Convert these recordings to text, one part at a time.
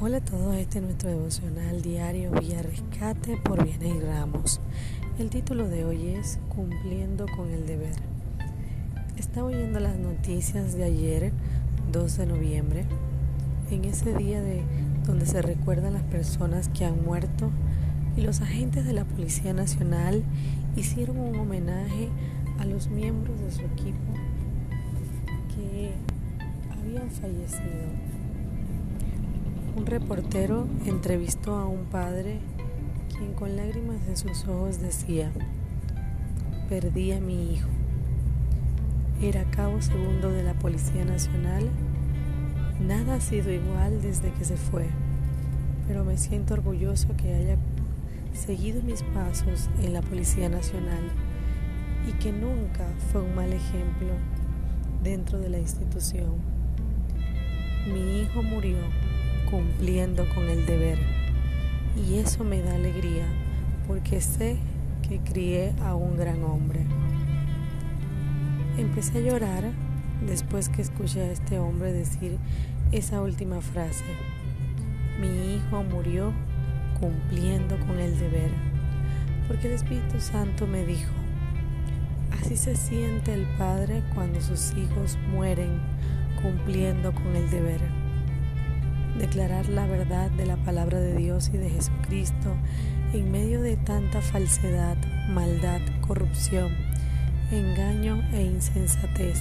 Hola a todos, este es nuestro devocional diario Vía Rescate por Bienes y Ramos. El título de hoy es Cumpliendo con el deber. Estaba oyendo las noticias de ayer, 2 de noviembre, en ese día de donde se recuerdan las personas que han muerto y los agentes de la Policía Nacional hicieron un homenaje a los miembros de su equipo que habían fallecido un reportero entrevistó a un padre quien con lágrimas en sus ojos decía, perdí a mi hijo. Era cabo segundo de la Policía Nacional. Nada ha sido igual desde que se fue, pero me siento orgulloso que haya seguido mis pasos en la Policía Nacional y que nunca fue un mal ejemplo dentro de la institución. Mi hijo murió cumpliendo con el deber. Y eso me da alegría porque sé que crié a un gran hombre. Empecé a llorar después que escuché a este hombre decir esa última frase. Mi hijo murió cumpliendo con el deber. Porque el Espíritu Santo me dijo, así se siente el Padre cuando sus hijos mueren cumpliendo con el deber declarar la verdad de la palabra de Dios y de Jesucristo en medio de tanta falsedad, maldad, corrupción, engaño e insensatez.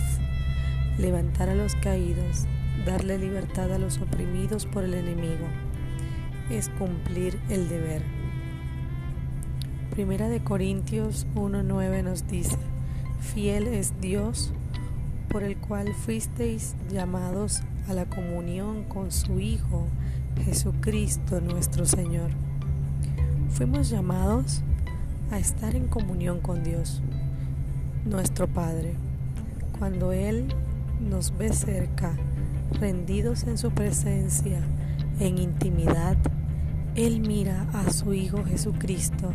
Levantar a los caídos, darle libertad a los oprimidos por el enemigo, es cumplir el deber. Primera de Corintios 1.9 nos dice, fiel es Dios por el cual fuisteis llamados a la comunión con su Hijo Jesucristo nuestro Señor. Fuimos llamados a estar en comunión con Dios, nuestro Padre. Cuando Él nos ve cerca, rendidos en su presencia, en intimidad, Él mira a su Hijo Jesucristo,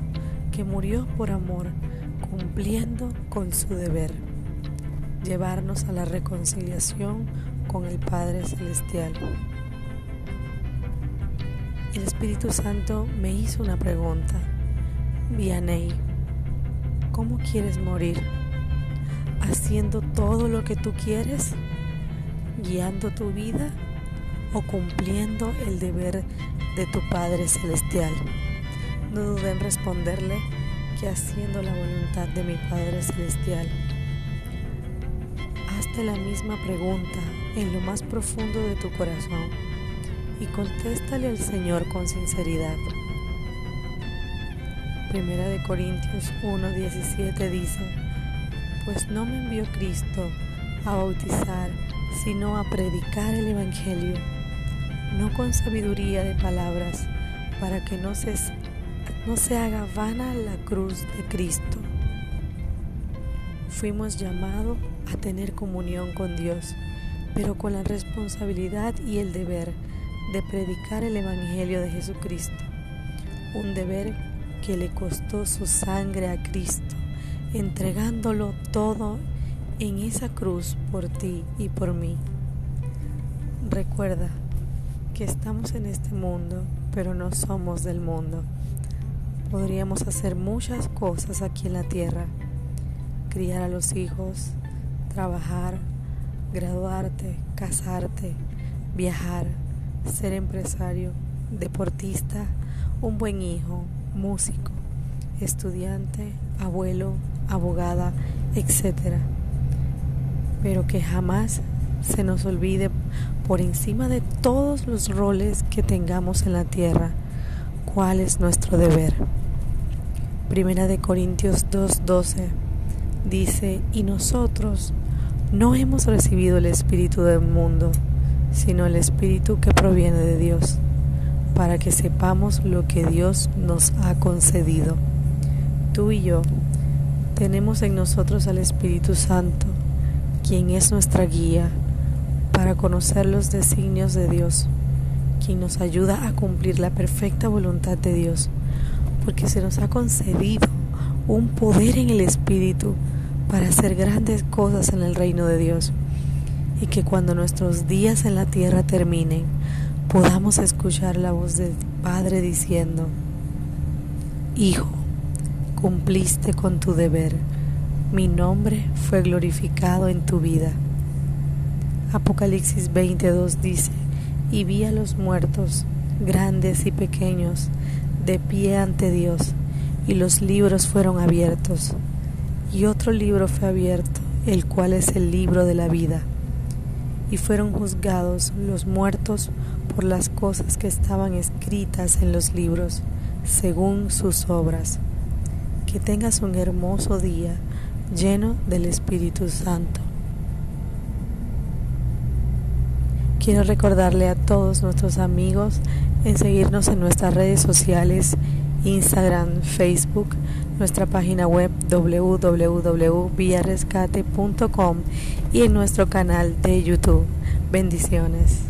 que murió por amor, cumpliendo con su deber, llevarnos a la reconciliación con el Padre Celestial. El Espíritu Santo me hizo una pregunta. Vianey, ¿cómo quieres morir? ¿Haciendo todo lo que tú quieres? ¿Guiando tu vida? ¿O cumpliendo el deber de tu Padre Celestial? No dudé en responderle que haciendo la voluntad de mi Padre Celestial hazte la misma pregunta en lo más profundo de tu corazón y contéstale al Señor con sinceridad. Primera de Corintios 1:17 dice, pues no me envió Cristo a bautizar, sino a predicar el Evangelio, no con sabiduría de palabras, para que no se, no se haga vana la cruz de Cristo Fuimos llamados a tener comunión con Dios, pero con la responsabilidad y el deber de predicar el Evangelio de Jesucristo. Un deber que le costó su sangre a Cristo, entregándolo todo en esa cruz por ti y por mí. Recuerda que estamos en este mundo, pero no somos del mundo. Podríamos hacer muchas cosas aquí en la tierra criar a los hijos, trabajar, graduarte, casarte, viajar, ser empresario, deportista, un buen hijo, músico, estudiante, abuelo, abogada, etc. Pero que jamás se nos olvide por encima de todos los roles que tengamos en la tierra, cuál es nuestro deber. Primera de Corintios 2:12 dice, y nosotros no hemos recibido el Espíritu del mundo, sino el Espíritu que proviene de Dios, para que sepamos lo que Dios nos ha concedido. Tú y yo tenemos en nosotros al Espíritu Santo, quien es nuestra guía para conocer los designios de Dios, quien nos ayuda a cumplir la perfecta voluntad de Dios, porque se nos ha concedido un poder en el Espíritu para hacer grandes cosas en el reino de Dios. Y que cuando nuestros días en la tierra terminen podamos escuchar la voz del Padre diciendo, Hijo, cumpliste con tu deber, mi nombre fue glorificado en tu vida. Apocalipsis 22 dice, y vi a los muertos, grandes y pequeños, de pie ante Dios, y los libros fueron abiertos. Y otro libro fue abierto, el cual es el libro de la vida. Y fueron juzgados los muertos por las cosas que estaban escritas en los libros, según sus obras. Que tengas un hermoso día lleno del Espíritu Santo. Quiero recordarle a todos nuestros amigos en seguirnos en nuestras redes sociales, Instagram, Facebook, nuestra página web www.viarescate.com y en nuestro canal de YouTube. Bendiciones.